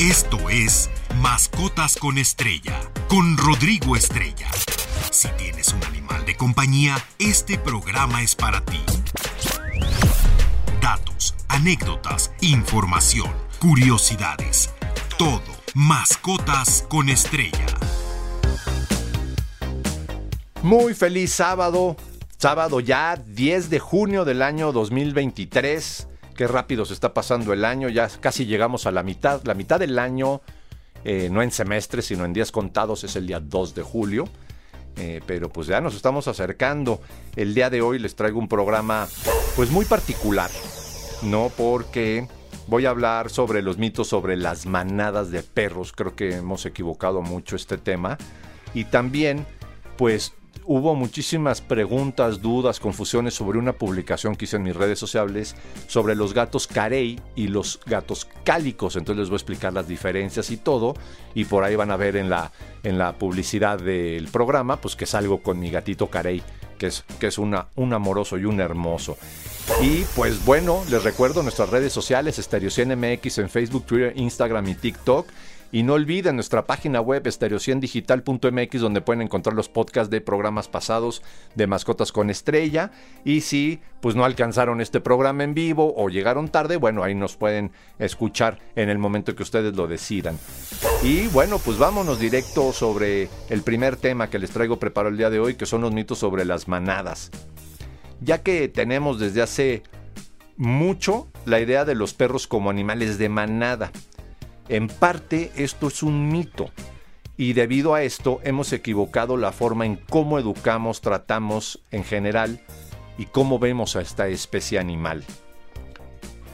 Esto es Mascotas con Estrella, con Rodrigo Estrella. Si tienes un animal de compañía, este programa es para ti. Datos, anécdotas, información, curiosidades. Todo. Mascotas con Estrella. Muy feliz sábado. Sábado ya 10 de junio del año 2023. Qué rápido se está pasando el año, ya casi llegamos a la mitad. La mitad del año, eh, no en semestres, sino en días contados, es el día 2 de julio. Eh, pero pues ya nos estamos acercando. El día de hoy les traigo un programa pues muy particular, ¿no? Porque voy a hablar sobre los mitos sobre las manadas de perros. Creo que hemos equivocado mucho este tema. Y también pues hubo muchísimas preguntas, dudas, confusiones sobre una publicación que hice en mis redes sociales sobre los gatos carey y los gatos cálicos. Entonces les voy a explicar las diferencias y todo. Y por ahí van a ver en la, en la publicidad del programa, pues que salgo con mi gatito carey, que es, que es un amoroso y un hermoso. Y pues bueno, les recuerdo nuestras redes sociales, MX en Facebook, Twitter, Instagram y TikTok. Y no olviden nuestra página web estereociendigital.mx donde pueden encontrar los podcasts de programas pasados de Mascotas con Estrella. Y si pues no alcanzaron este programa en vivo o llegaron tarde, bueno, ahí nos pueden escuchar en el momento que ustedes lo decidan. Y bueno, pues vámonos directo sobre el primer tema que les traigo preparado el día de hoy, que son los mitos sobre las manadas. Ya que tenemos desde hace mucho la idea de los perros como animales de manada. En parte esto es un mito y debido a esto hemos equivocado la forma en cómo educamos, tratamos en general y cómo vemos a esta especie animal.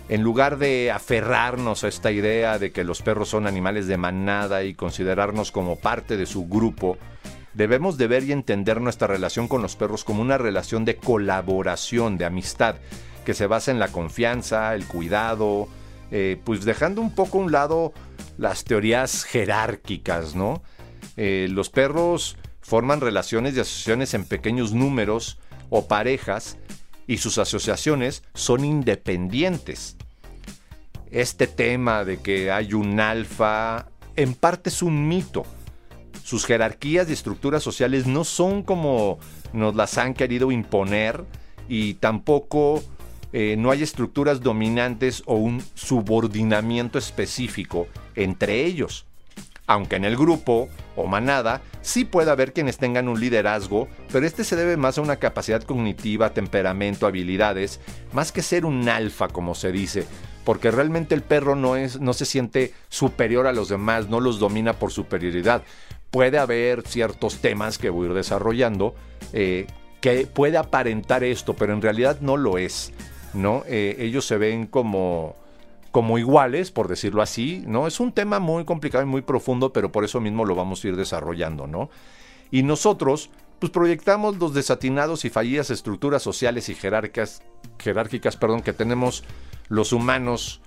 En lugar de aferrarnos a esta idea de que los perros son animales de manada y considerarnos como parte de su grupo, debemos de ver y entender nuestra relación con los perros como una relación de colaboración, de amistad, que se basa en la confianza, el cuidado, eh, pues dejando un poco a un lado las teorías jerárquicas, ¿no? Eh, los perros forman relaciones y asociaciones en pequeños números o parejas y sus asociaciones son independientes. Este tema de que hay un alfa en parte es un mito. Sus jerarquías y estructuras sociales no son como nos las han querido imponer y tampoco eh, no hay estructuras dominantes o un subordinamiento específico entre ellos. Aunque en el grupo o manada sí puede haber quienes tengan un liderazgo, pero este se debe más a una capacidad cognitiva, temperamento, habilidades, más que ser un alfa como se dice, porque realmente el perro no, es, no se siente superior a los demás, no los domina por superioridad. Puede haber ciertos temas que voy a ir desarrollando eh, que puede aparentar esto, pero en realidad no lo es. ¿No? Eh, ellos se ven como, como iguales, por decirlo así, ¿no? Es un tema muy complicado y muy profundo, pero por eso mismo lo vamos a ir desarrollando, ¿no? Y nosotros, pues proyectamos los desatinados y fallidas estructuras sociales y jerárquicas, jerárquicas perdón, que tenemos los humanos,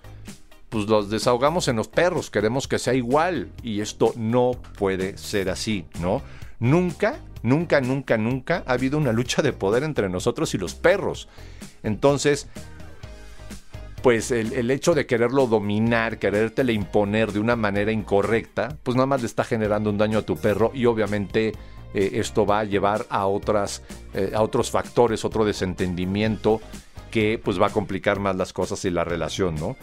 pues los desahogamos en los perros, queremos que sea igual, y esto no puede ser así, ¿no? Nunca, nunca, nunca, nunca ha habido una lucha de poder entre nosotros y los perros. Entonces, pues el, hecho de quererlo dominar, querértele imponer de una manera incorrecta, pues nada más le está generando un daño a tu perro y obviamente eh, esto va a llevar a, otras, eh, a otros factores, otro desentendimiento que pues va a complicar más las cosas y la relación, ¿no?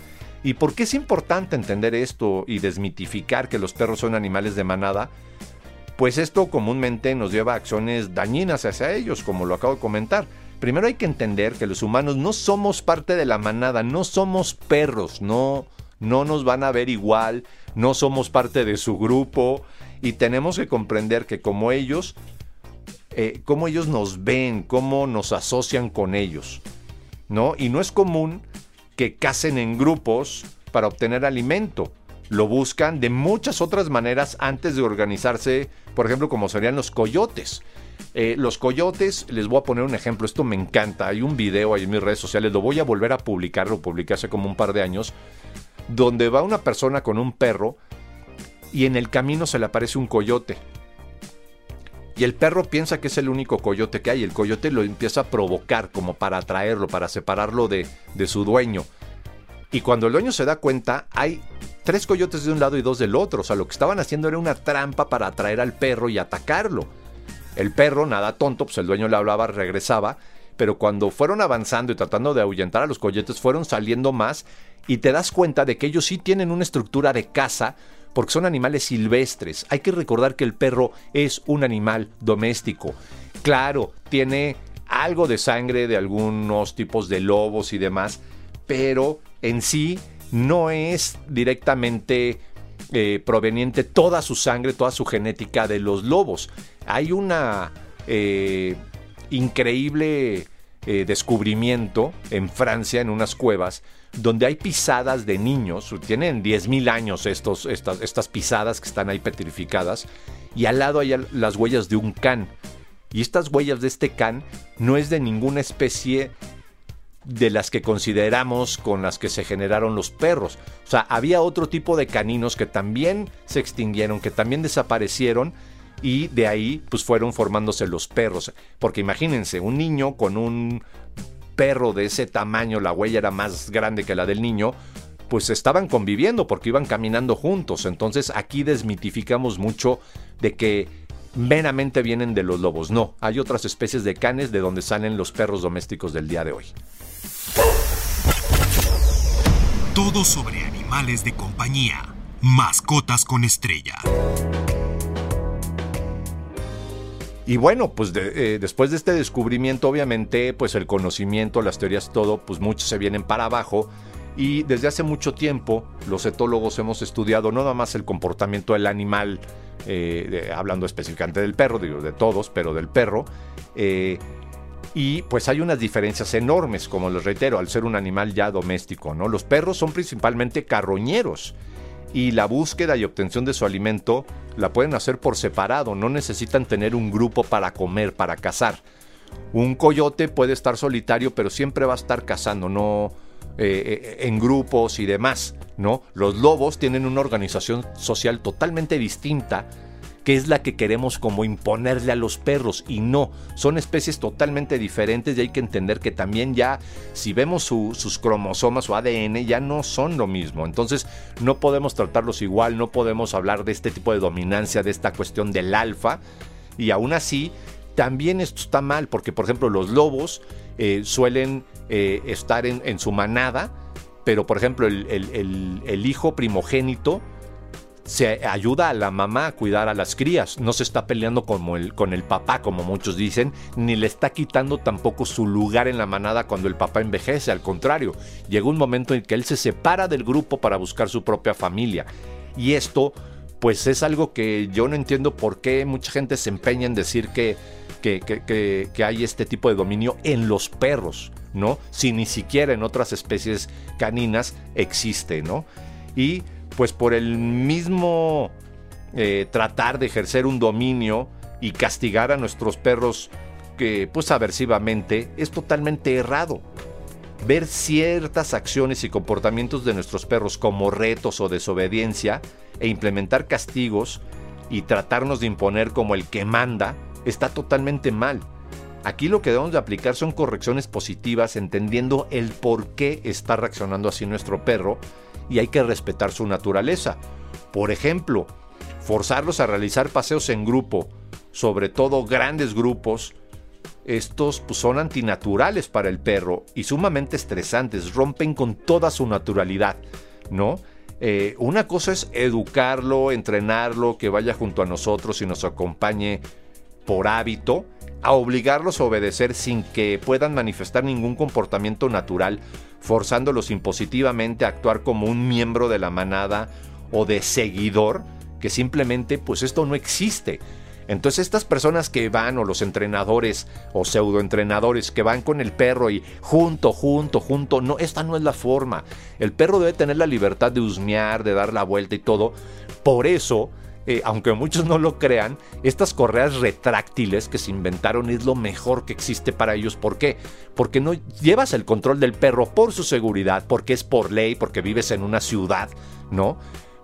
¿Y por qué es importante entender esto y desmitificar que los perros son animales de manada? Pues esto comúnmente nos lleva a acciones dañinas hacia ellos, como lo acabo de comentar Primero hay que entender que los humanos no somos parte de la manada, no somos perros, no, no nos van a ver igual, no somos parte de su grupo y tenemos que comprender que como ellos, eh, como ellos nos ven, cómo nos asocian con ellos, ¿no? Y no es común que casen en grupos para obtener alimento. Lo buscan de muchas otras maneras antes de organizarse, por ejemplo, como serían los coyotes. Eh, los coyotes, les voy a poner un ejemplo, esto me encanta, hay un video ahí en mis redes sociales, lo voy a volver a publicar, lo publiqué hace como un par de años, donde va una persona con un perro y en el camino se le aparece un coyote. Y el perro piensa que es el único coyote que hay. El coyote lo empieza a provocar como para atraerlo, para separarlo de, de su dueño. Y cuando el dueño se da cuenta, hay tres coyotes de un lado y dos del otro. O sea, lo que estaban haciendo era una trampa para atraer al perro y atacarlo. El perro, nada tonto, pues el dueño le hablaba, regresaba, pero cuando fueron avanzando y tratando de ahuyentar a los coyotes, fueron saliendo más y te das cuenta de que ellos sí tienen una estructura de caza porque son animales silvestres. Hay que recordar que el perro es un animal doméstico. Claro, tiene algo de sangre de algunos tipos de lobos y demás, pero en sí no es directamente eh, proveniente toda su sangre, toda su genética de los lobos. Hay una eh, increíble eh, descubrimiento en Francia, en unas cuevas, donde hay pisadas de niños, tienen 10.000 años estos, estas, estas pisadas que están ahí petrificadas, y al lado hay las huellas de un can. Y estas huellas de este can no es de ninguna especie de las que consideramos con las que se generaron los perros. O sea, había otro tipo de caninos que también se extinguieron, que también desaparecieron y de ahí pues fueron formándose los perros. Porque imagínense, un niño con un perro de ese tamaño, la huella era más grande que la del niño, pues estaban conviviendo porque iban caminando juntos. Entonces aquí desmitificamos mucho de que meramente vienen de los lobos. No, hay otras especies de canes de donde salen los perros domésticos del día de hoy. Todo sobre animales de compañía. Mascotas con estrella. Y bueno, pues eh, después de este descubrimiento, obviamente, pues el conocimiento, las teorías, todo, pues muchos se vienen para abajo. Y desde hace mucho tiempo, los etólogos hemos estudiado no nada más el comportamiento del animal, eh, hablando específicamente del perro, digo, de todos, pero del perro. Eh, y pues hay unas diferencias enormes, como les reitero, al ser un animal ya doméstico, ¿no? Los perros son principalmente carroñeros y la búsqueda y obtención de su alimento la pueden hacer por separado, no necesitan tener un grupo para comer, para cazar. Un coyote puede estar solitario, pero siempre va a estar cazando, no eh, eh, en grupos y demás, ¿no? Los lobos tienen una organización social totalmente distinta que es la que queremos como imponerle a los perros y no, son especies totalmente diferentes y hay que entender que también ya si vemos sus cromosomas o ADN ya no son lo mismo, entonces no podemos tratarlos igual, no podemos hablar de este tipo de dominancia, de esta cuestión del alfa y aún así también esto está mal porque por ejemplo los lobos eh, suelen eh, estar en, su manada, pero por ejemplo el hijo primogénito, se ayuda a la mamá a cuidar a las crías, no se está peleando como el, con el papá, como muchos dicen, ni le está quitando tampoco su lugar en la manada cuando el papá envejece, al contrario, llega un momento en que él se separa del grupo para buscar su propia familia. Y esto, pues es algo que yo no entiendo por qué mucha gente se empeña en decir que, que, que, que hay este tipo de dominio en los perros, ¿no? Si ni siquiera en otras especies caninas existe, ¿no? Y pues por el mismo eh, tratar de ejercer un dominio y castigar a nuestros perros que pues aversivamente es totalmente errado. Ver ciertas acciones y comportamientos de nuestros perros como retos o desobediencia e implementar castigos y tratarnos de imponer como el que manda está totalmente mal. Aquí lo que debemos de aplicar son correcciones positivas entendiendo el por qué está reaccionando así nuestro perro y hay que respetar su naturaleza. Por ejemplo, forzarlos a realizar paseos en grupo, sobre todo grandes grupos, estos pues, son antinaturales para el perro y sumamente estresantes, rompen con toda su naturalidad, ¿no? Eh, una cosa es educarlo, entrenarlo, que vaya junto a nosotros y nos acompañe por hábito, a obligarlos a obedecer sin que puedan manifestar ningún comportamiento natural, forzándolos impositivamente a actuar como un miembro de la manada o de seguidor, que simplemente pues esto no existe. Entonces estas personas que van o los entrenadores o pseudoentrenadores que van con el perro y junto, junto, junto, no, esta no es la forma. El perro debe tener la libertad de husmear, de dar la vuelta y todo. Por eso eh, aunque muchos no lo crean, estas correas retráctiles que se inventaron es lo mejor que existe para ellos. ¿Por qué? Porque no llevas el control del perro por su seguridad, porque es por ley, porque vives en una ciudad, ¿no?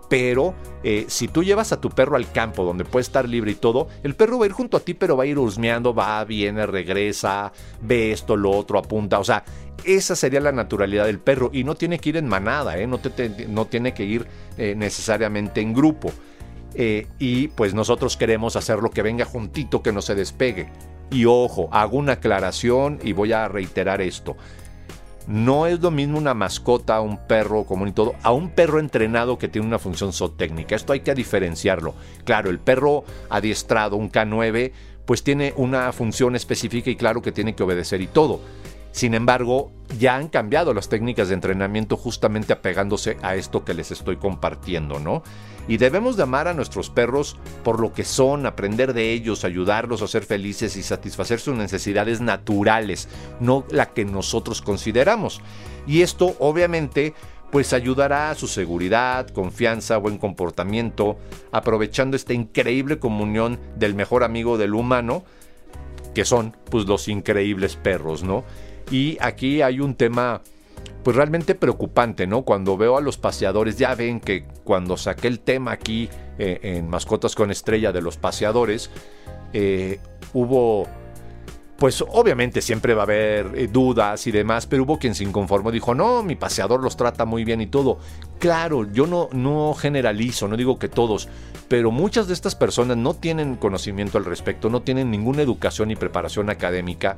Pero eh, si tú llevas a tu perro al campo donde puede estar libre y todo, el perro va a ir junto a ti, pero va a ir husmeando, va, viene, regresa, ve esto, lo otro, apunta. O sea, Esa sería la naturalidad del perro y no tiene que ir en manada, ¿eh? no, no, tiene que ir eh, necesariamente en grupo. Eh, y pues nosotros queremos hacerlo que venga juntito, que no se despegue. Y ojo, hago una aclaración y voy a reiterar esto. No es lo mismo una mascota, un perro común y todo, a un perro entrenado que tiene una función zootécnica. Esto hay que diferenciarlo. Claro, el perro adiestrado, un K9, pues tiene una función específica y claro que tiene que obedecer y todo. Sin embargo, ya han cambiado las técnicas de entrenamiento justamente apegándose a esto que les estoy compartiendo, ¿no? Y debemos de amar a nuestros perros por lo que son, aprender de ellos, ayudarlos a ser felices y satisfacer sus necesidades naturales, no la que nosotros consideramos. Y esto obviamente pues ayudará a su seguridad, confianza, buen comportamiento, aprovechando esta increíble comunión del mejor amigo del humano, que son pues los increíbles perros, ¿no? Y aquí hay un tema pues realmente preocupante, ¿no? Cuando veo a los paseadores, ya ven que cuando saqué el tema aquí eh, en Mascotas con Estrella de los paseadores, eh, hubo pues obviamente siempre va a haber eh, dudas y demás, pero hubo quien se inconformó, dijo, no, mi paseador los trata muy bien y todo. Claro, yo no, no generalizo, no digo que todos, pero muchas de estas personas no tienen conocimiento al respecto, no tienen ninguna educación ni preparación académica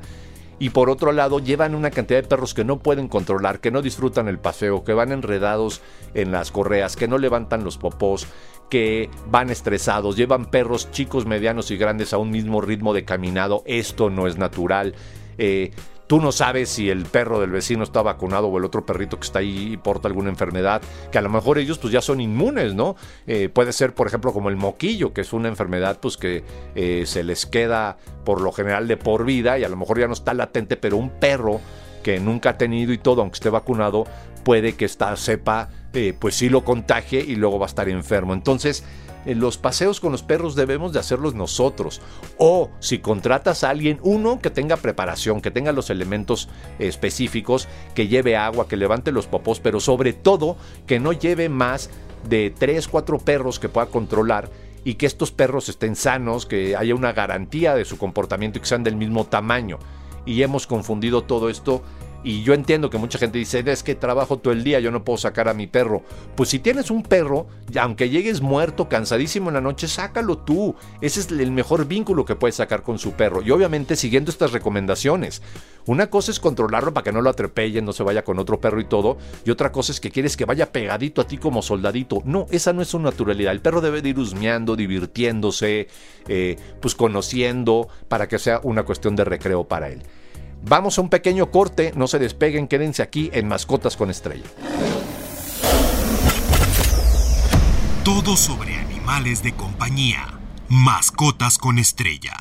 y por otro lado llevan una cantidad de perros que no pueden controlar, que no disfrutan el paseo, que van enredados en las correas, que no levantan los popós, que van estresados, llevan perros chicos, medianos y grandes a un mismo ritmo de caminado. Esto no es natural. Eh, Tú no sabes si el perro del vecino está vacunado o el otro perrito que está ahí porta alguna enfermedad, que a lo mejor ellos pues ya son inmunes, ¿no? Eh, puede ser, por ejemplo, como el moquillo, que es una enfermedad pues que eh, se les queda por lo general de por vida y a lo mejor ya no está latente, pero un perro que nunca ha tenido y todo, aunque esté vacunado, puede que esta cepa pues sí lo contagie y luego va a estar enfermo. Entonces, los paseos con los perros debemos de hacerlos nosotros. O si contratas a alguien, uno que tenga preparación, que tenga los elementos específicos, que lleve agua, que levante los popós, pero sobre todo que no lleve más de 3, 4 perros que pueda controlar y que estos perros estén sanos, que haya una garantía de su comportamiento y que sean del mismo tamaño. Y hemos confundido todo esto y yo entiendo que mucha gente dice, es que trabajo todo el día, yo no puedo sacar a mi perro. Pues si tienes un perro, aunque llegues muerto, cansadísimo en la noche, sácalo tú. Ese es el mejor vínculo que puedes sacar con su perro. Y obviamente siguiendo estas recomendaciones. Una cosa es controlarlo para que no lo atropellen, no se vaya con otro perro y todo. Y otra cosa es que quieres que vaya pegadito a ti como soldadito. No, esa no es su naturalidad. El perro debe de ir husmeando, divirtiéndose, eh, pues conociendo, para que sea una cuestión de recreo para él. Vamos a un pequeño corte, no se despeguen, quédense aquí en Mascotas con Estrella. Todo sobre animales de compañía. Mascotas con Estrella.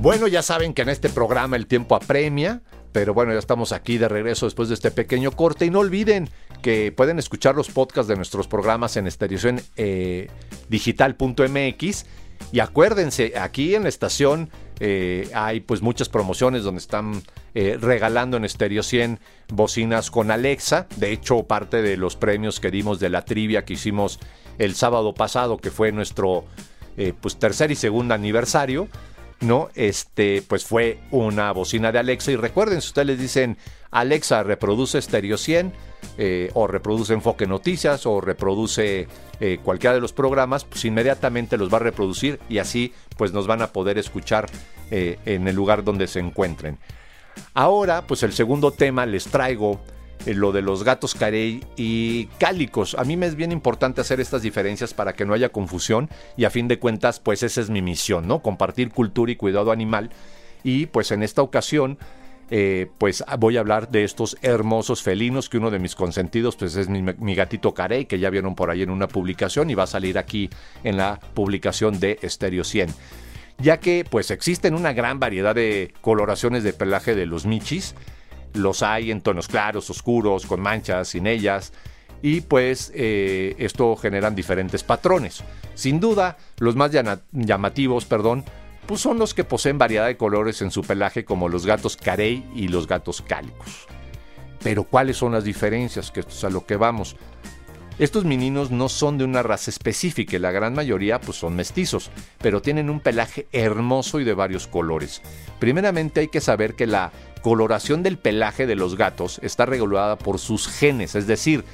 Bueno, ya saben que en este programa el tiempo apremia. Pero bueno, ya estamos aquí de regreso después de este pequeño corte. Y no olviden que pueden escuchar los podcasts de nuestros programas en estación eh, digital.mx. Y acuérdense, aquí en la estación eh, hay pues muchas promociones donde están eh, regalando en Stereo 100 bocinas con Alexa. De hecho, parte de los premios que dimos de la trivia que hicimos el sábado pasado, que fue nuestro eh, pues tercer y segundo aniversario, ¿no? Este, pues fue una bocina de Alexa. Y recuerden, si ustedes dicen Alexa reproduce Stereo 100, o reproduce Enfoque Noticias, o reproduce cualquiera de los programas, pues inmediatamente los va a reproducir y así pues nos van a poder escuchar eh, en el lugar donde se encuentren. Ahora, pues el segundo tema les traigo eh, lo de los gatos carey y cálicos. A mí me es bien importante hacer estas diferencias para que no haya confusión y a fin de cuentas, pues esa es mi misión, ¿no? Compartir cultura y cuidado animal. Y pues en esta ocasión, eh, pues voy a hablar de estos hermosos felinos que uno de mis consentidos pues es mi, mi, gatito carey que ya vieron por ahí en una publicación y va a salir aquí en la publicación de Stereo 100 ya que pues existen una gran variedad de coloraciones de pelaje de los michis. Los hay en tonos claros, oscuros, con manchas, sin ellas. Y pues eh, esto generan diferentes patrones. Sin duda, los más llamativos, perdón, pues son los que poseen variedad de colores en su pelaje como los gatos carey y los gatos cálicos. Pero ¿cuáles son las diferencias? Que esto es a lo que vamos. Estos meninos no son de una raza específica, la gran mayoría pues son mestizos, pero tienen un pelaje hermoso y de varios colores. Primeramente hay que saber que la coloración del pelaje de los gatos está regulada por sus genes, es decir,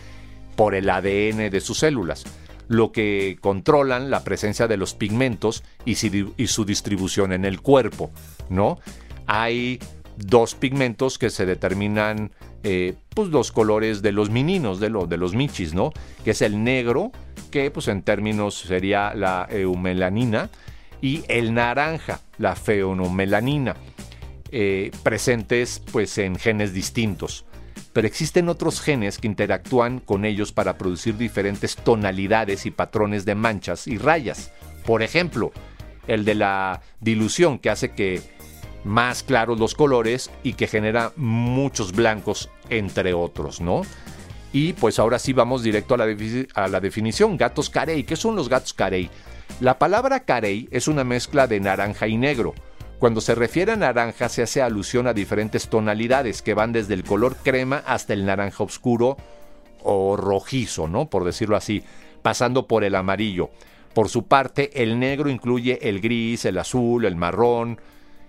por el ADN de sus células, lo que controlan la presencia de los pigmentos y, su distribución en el cuerpo, ¿no? Hay dos pigmentos que se determinan eh, pues los colores de los mininos, de, de los michis, ¿no? Que es el negro, que pues en términos sería la eumelanina, y el naranja, la feonomelanina, eh, presentes pues en genes distintos. Pero existen otros genes que interactúan con ellos para producir diferentes tonalidades y patrones de manchas y rayas. Por ejemplo, el de la dilución que hace que más claros los colores y que genera muchos blancos, entre otros, ¿no? Y pues ahora sí vamos directo a la, a la definición. Gatos carey. ¿Qué son los gatos carey? La palabra carey es una mezcla de naranja y negro. Cuando se refiere a naranja se hace alusión a diferentes tonalidades que van desde el color crema hasta el naranja oscuro o rojizo, ¿no? Por decirlo así, pasando por el amarillo. Por su parte, el negro incluye el gris, el azul, el marrón,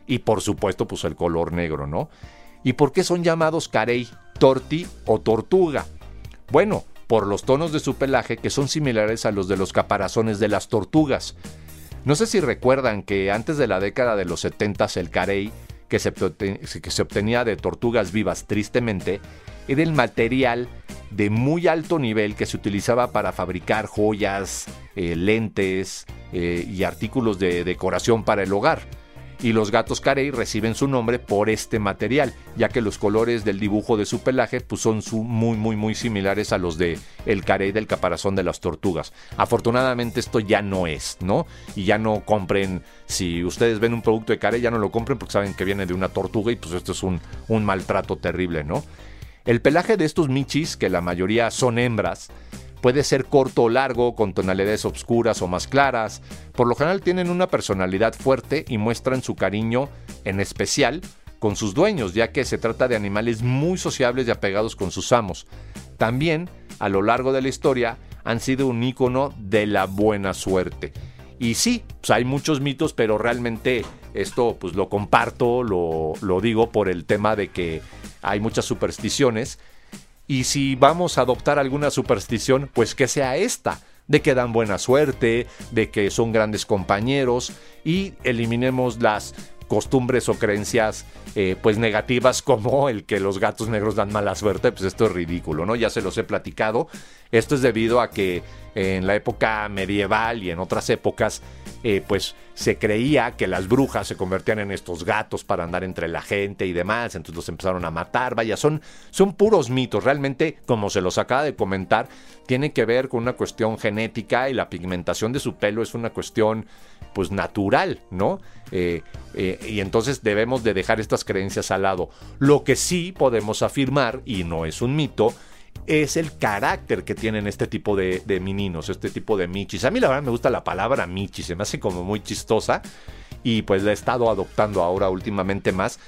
y por supuesto pues el color negro, ¿no? ¿Y por qué son llamados carey, torti o tortuga? Bueno, por los tonos de su pelaje que son similares a los de los caparazones de las tortugas. No sé si recuerdan que antes de la década de los 70 el carey, que se, que se obtenía de tortugas vivas tristemente, era el material de muy alto nivel que se utilizaba para fabricar joyas, eh, lentes eh, y artículos de decoración para el hogar y los gatos carey reciben su nombre por este material, ya que los colores del dibujo de su pelaje pues, son muy muy muy similares a los de el carey del caparazón de las tortugas. Afortunadamente esto ya no es, ¿no? Y ya no compren, si ustedes ven un producto de carey ya no lo compren porque saben que viene de una tortuga y pues esto es un, un maltrato terrible, ¿no? El pelaje de estos michis, que la mayoría son hembras, Puede ser corto o largo, con tonalidades oscuras o más claras. Por lo general tienen una personalidad fuerte y muestran su cariño, en especial, con sus dueños, ya que se trata de animales muy sociables y apegados con sus amos. También, a lo largo de la historia, han sido un ícono de la buena suerte. Y sí, pues hay muchos mitos, pero realmente esto pues lo comparto, lo digo por el tema de que hay muchas supersticiones y si vamos a adoptar alguna superstición, pues que sea esta, de que dan buena suerte, de que son grandes compañeros y eliminemos las costumbres o creencias eh, pues negativas como el que los gatos negros dan mala suerte, pues esto es ridículo, ¿no? Ya se los he platicado. Esto es debido a que en la época medieval y en otras épocas eh, pues se creía que las brujas se convertían en estos gatos para andar entre la gente y demás, entonces los empezaron a matar, vaya, son, son puros mitos, realmente, como se los acaba de comentar, tiene que ver con una cuestión genética y la pigmentación de su pelo es una cuestión pues natural, ¿no? Eh, eh, y entonces debemos de dejar estas creencias al lado. Lo que sí podemos afirmar, y no es un mito, es el carácter que tienen este tipo de, de mininos, este tipo de michis. A mí la verdad me gusta la palabra michi, se me hace como muy chistosa y pues la he estado adoptando ahora últimamente más.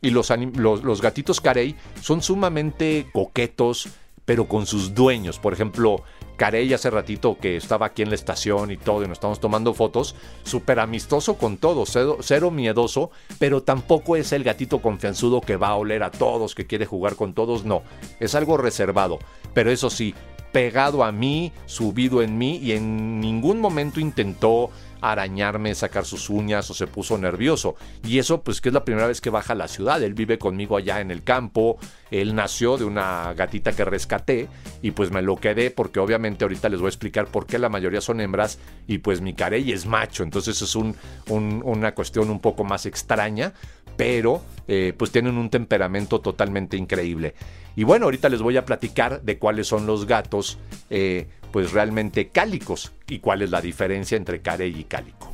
Y los, los gatitos carey son sumamente coquetos, pero con sus dueños. Por ejemplo, Carey hace ratito que estaba aquí en la estación y todo, y nos estamos tomando fotos, súper amistoso con todos, cero, miedoso, pero tampoco es el gatito confianzudo que va a oler a todos, que quiere jugar con todos, no, es algo reservado, pero eso sí, pegado a mí, subido en mí y en ningún momento intentó arañarme, sacar sus uñas o se puso nervioso. Y eso pues que es la primera vez que baja a la ciudad. Él vive conmigo allá en el campo. Él nació de una gatita que rescaté y pues me lo quedé porque obviamente ahorita les voy a explicar por qué la mayoría son hembras y pues mi carey es macho. Entonces es un, una cuestión un poco más extraña, pero eh, pues tienen un temperamento totalmente increíble. Y bueno, ahorita les voy a platicar de cuáles son los gatos eh, pues realmente cálicos y cuál es la diferencia entre carey y cálico.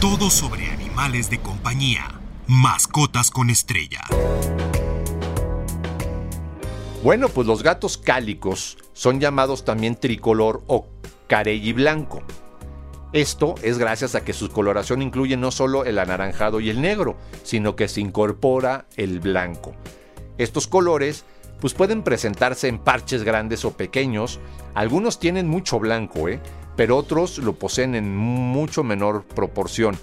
Todo sobre animales de compañía. Mascotas con estrella. Bueno, pues los gatos cálicos son llamados también tricolor o carey blanco. Esto es gracias a que su coloración incluye no solo el anaranjado y el negro, sino que se incorpora el blanco. Estos colores pues pueden presentarse en parches grandes o pequeños. Algunos tienen mucho blanco, ¿eh? pero otros lo poseen en mucho menor proporción.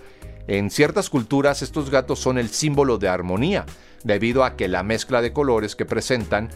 En ciertas culturas estos gatos son el símbolo de armonía, debido a que la mezcla de colores que presentan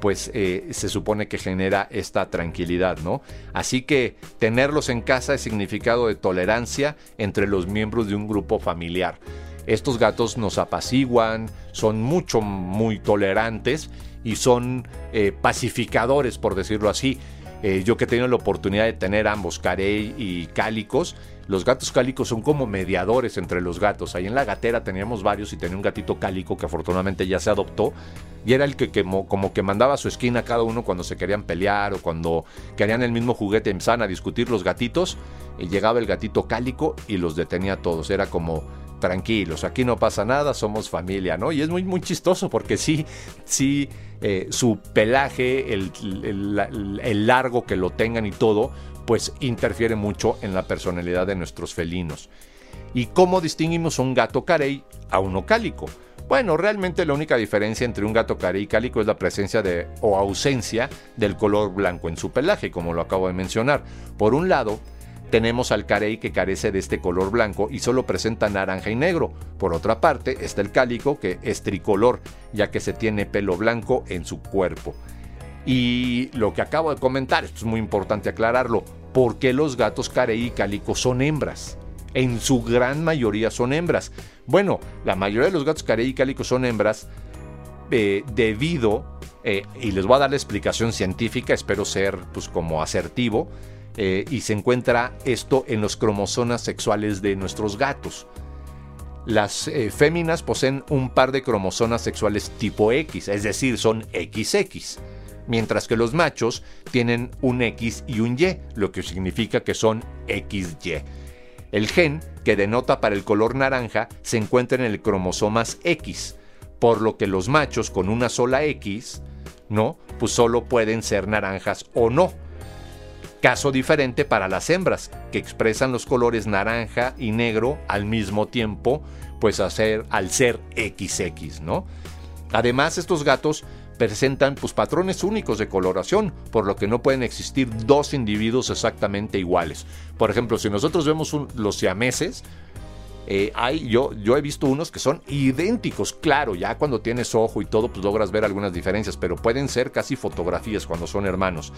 pues eh, se supone que genera esta tranquilidad, ¿no? Así que tenerlos en casa es significado de tolerancia entre los miembros de un grupo familiar. Estos gatos nos apaciguan, son mucho, muy tolerantes y son eh, pacificadores, por decirlo así. Eh, yo que he tenido la oportunidad de tener ambos, carey y cálicos, los gatos cálicos son como mediadores entre los gatos. Ahí en la gatera teníamos varios y tenía un gatito cálico que afortunadamente ya se adoptó y era el que, como que mandaba su esquina a cada uno cuando se querían pelear o cuando querían el mismo juguete, empezaban a discutir los gatitos llegaba el gatito cálico y los detenía todos. Era como tranquilos, aquí no pasa nada, somos familia, ¿no? Y es muy, muy chistoso porque sí, sí, eh, su pelaje, el, el, largo que lo tengan y todo, pues interfiere mucho en la personalidad de nuestros felinos. ¿Y cómo distinguimos un gato carey a uno cálico? Bueno, realmente la única diferencia entre un gato carey y cálico es la presencia de o ausencia del color blanco en su pelaje, como lo acabo de mencionar. Por un lado, tenemos al carey que carece de este color blanco y solo presenta naranja y negro. Por otra parte, está el cálico que es tricolor, ya que se tiene pelo blanco en su cuerpo. Y lo que acabo de comentar, esto es muy importante aclararlo, ¿por qué los gatos carey y cálico son hembras? En su gran mayoría son hembras. Bueno, la mayoría de los gatos carey y cálico son hembras eh, debido, eh, y les voy a dar la explicación científica, espero ser pues como asertivo, eh, y se encuentra esto en los cromosomas sexuales de nuestros gatos. Las eh, féminas poseen un par de cromosomas sexuales tipo X, es decir, son XX, mientras que los machos tienen un X y un Y, lo que significa que son XY. El gen que denota para el color naranja se encuentra en el cromosomas X, por lo que los machos con una sola X, ¿no? Pues solo pueden ser naranjas o no Caso diferente para las hembras, que expresan los colores naranja y negro al mismo tiempo, pues al ser XX, ¿no? Además, estos gatos presentan pues, patrones únicos de coloración, por lo que no pueden existir dos individuos exactamente iguales. Por ejemplo, si nosotros vemos los siameses, eh, hay, yo, yo he visto unos que son idénticos, claro, ya cuando tienes ojo y todo, pues logras ver algunas diferencias, pero pueden ser casi fotografías cuando son hermanos.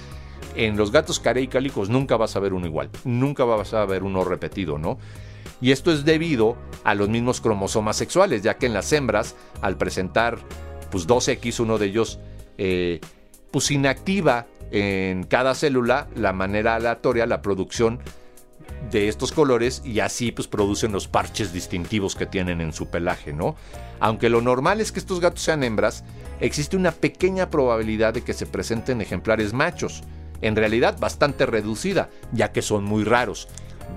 En los gatos carey cálicos nunca vas a ver uno igual, nunca vas a ver uno repetido, ¿no? Y esto es debido a los mismos cromosomas sexuales, ya que en las hembras, al presentar pues 2X, uno de ellos eh, pues inactiva en cada célula la manera aleatoria la producción de estos colores y así pues producen los parches distintivos que tienen en su pelaje, ¿no? Aunque lo normal es que estos gatos sean hembras, existe una pequeña probabilidad de que se presenten ejemplares machos, en realidad bastante reducida, ya que son muy raros.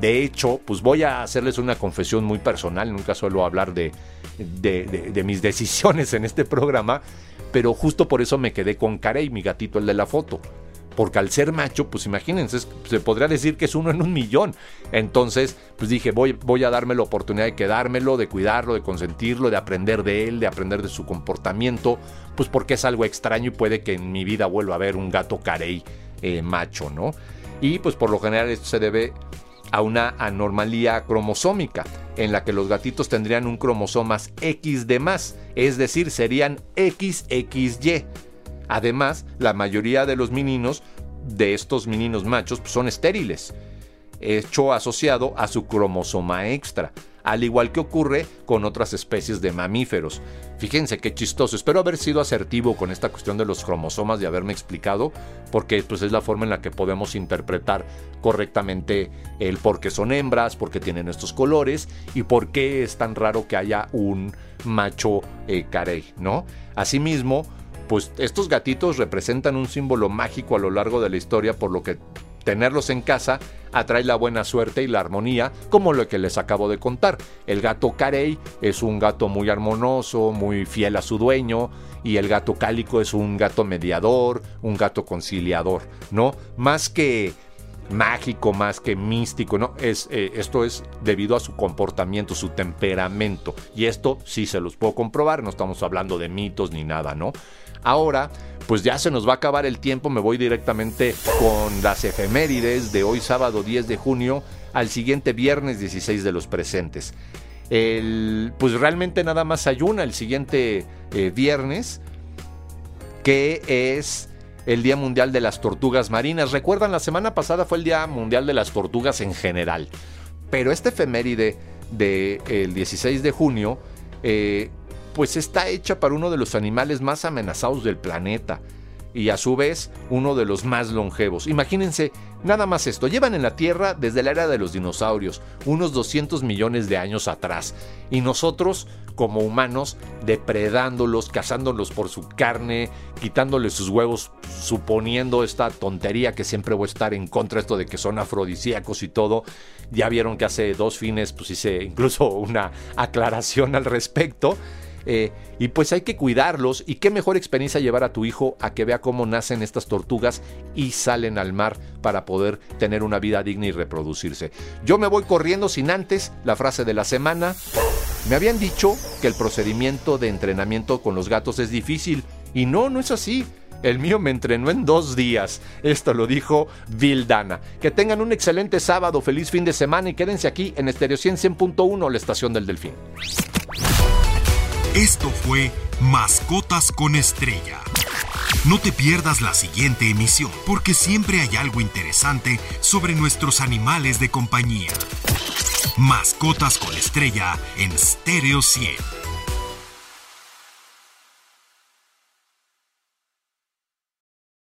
De hecho, pues voy a hacerles una confesión muy personal, nunca suelo hablar de, de, mis decisiones en este programa, pero justo por eso me quedé con Carey, mi gatito, el de la foto porque al ser macho, pues imagínense, se podría decir que es uno en un millón. Entonces, pues dije, voy, a darme la oportunidad de quedármelo, de cuidarlo, de consentirlo, de aprender de él, de aprender de su comportamiento, pues porque es algo extraño y puede que en mi vida vuelva a ver un gato carey eh, macho, ¿no? Y pues por lo general esto se debe a una anormalía cromosómica, en la que los gatitos tendrían un cromosomas X de más, es decir, serían XXY Además, la mayoría de los meninos, de estos meninos machos, pues, son estériles, hecho asociado a su cromosoma extra, al igual que ocurre con otras especies de mamíferos. Fíjense qué chistoso, espero haber sido asertivo con esta cuestión de los cromosomas y haberme explicado, porque pues, es la forma en la que podemos interpretar correctamente el por qué son hembras, por qué tienen estos colores y por qué es tan raro que haya un macho eh, carey, ¿no? Asimismo, pues estos gatitos representan un símbolo mágico a lo largo de la historia, por lo que tenerlos en casa atrae la buena suerte y la armonía, como lo que les acabo de contar. El gato carey es un gato muy armonioso, muy fiel a su dueño, y el gato cálico es un gato mediador, un gato conciliador, ¿no? Más que mágico, más que místico, ¿no? Es, eh, esto es debido a su comportamiento, su temperamento. Y esto sí se los puedo comprobar, no estamos hablando de mitos ni nada, ¿no? Ahora, pues ya se nos va a acabar el tiempo, me voy directamente con las efemérides de hoy sábado 10 de junio al siguiente viernes 16 de los presentes. El, pues realmente nada más ayuna el siguiente eh, viernes, que es el Día Mundial de las Tortugas Marinas. Recuerdan, la semana pasada fue el Día Mundial de las Tortugas en general. Pero este efeméride del 16 de junio, eh, pues está hecha para uno de los animales más amenazados del planeta y a su vez uno de los más longevos. Imagínense nada más esto, llevan en la Tierra desde la era de los dinosaurios, unos 200 millones de años atrás, y nosotros como humanos depredándolos, cazándolos por su carne, quitándoles sus huevos, suponiendo esta tontería que siempre voy a estar en contra esto de que son afrodisíacos y todo. Ya vieron que hace dos fines pues hice incluso una aclaración al respecto. Eh, y pues hay que cuidarlos y qué mejor experiencia llevar a tu hijo a que vea cómo nacen estas tortugas y salen al mar para poder tener una vida digna y reproducirse. Yo me voy corriendo sin antes la frase de la semana. Me habían dicho que el procedimiento de entrenamiento con los gatos es difícil y no, no es así. El mío me entrenó en dos días. Esto lo dijo Vildana. Que tengan un excelente sábado, feliz fin de semana y quédense aquí en Estereo 100.1, la estación del Delfín. Esto fue Mascotas con Estrella. No te pierdas la siguiente emisión, porque siempre hay algo interesante sobre nuestros animales de compañía. Mascotas con Estrella en Stereo 100.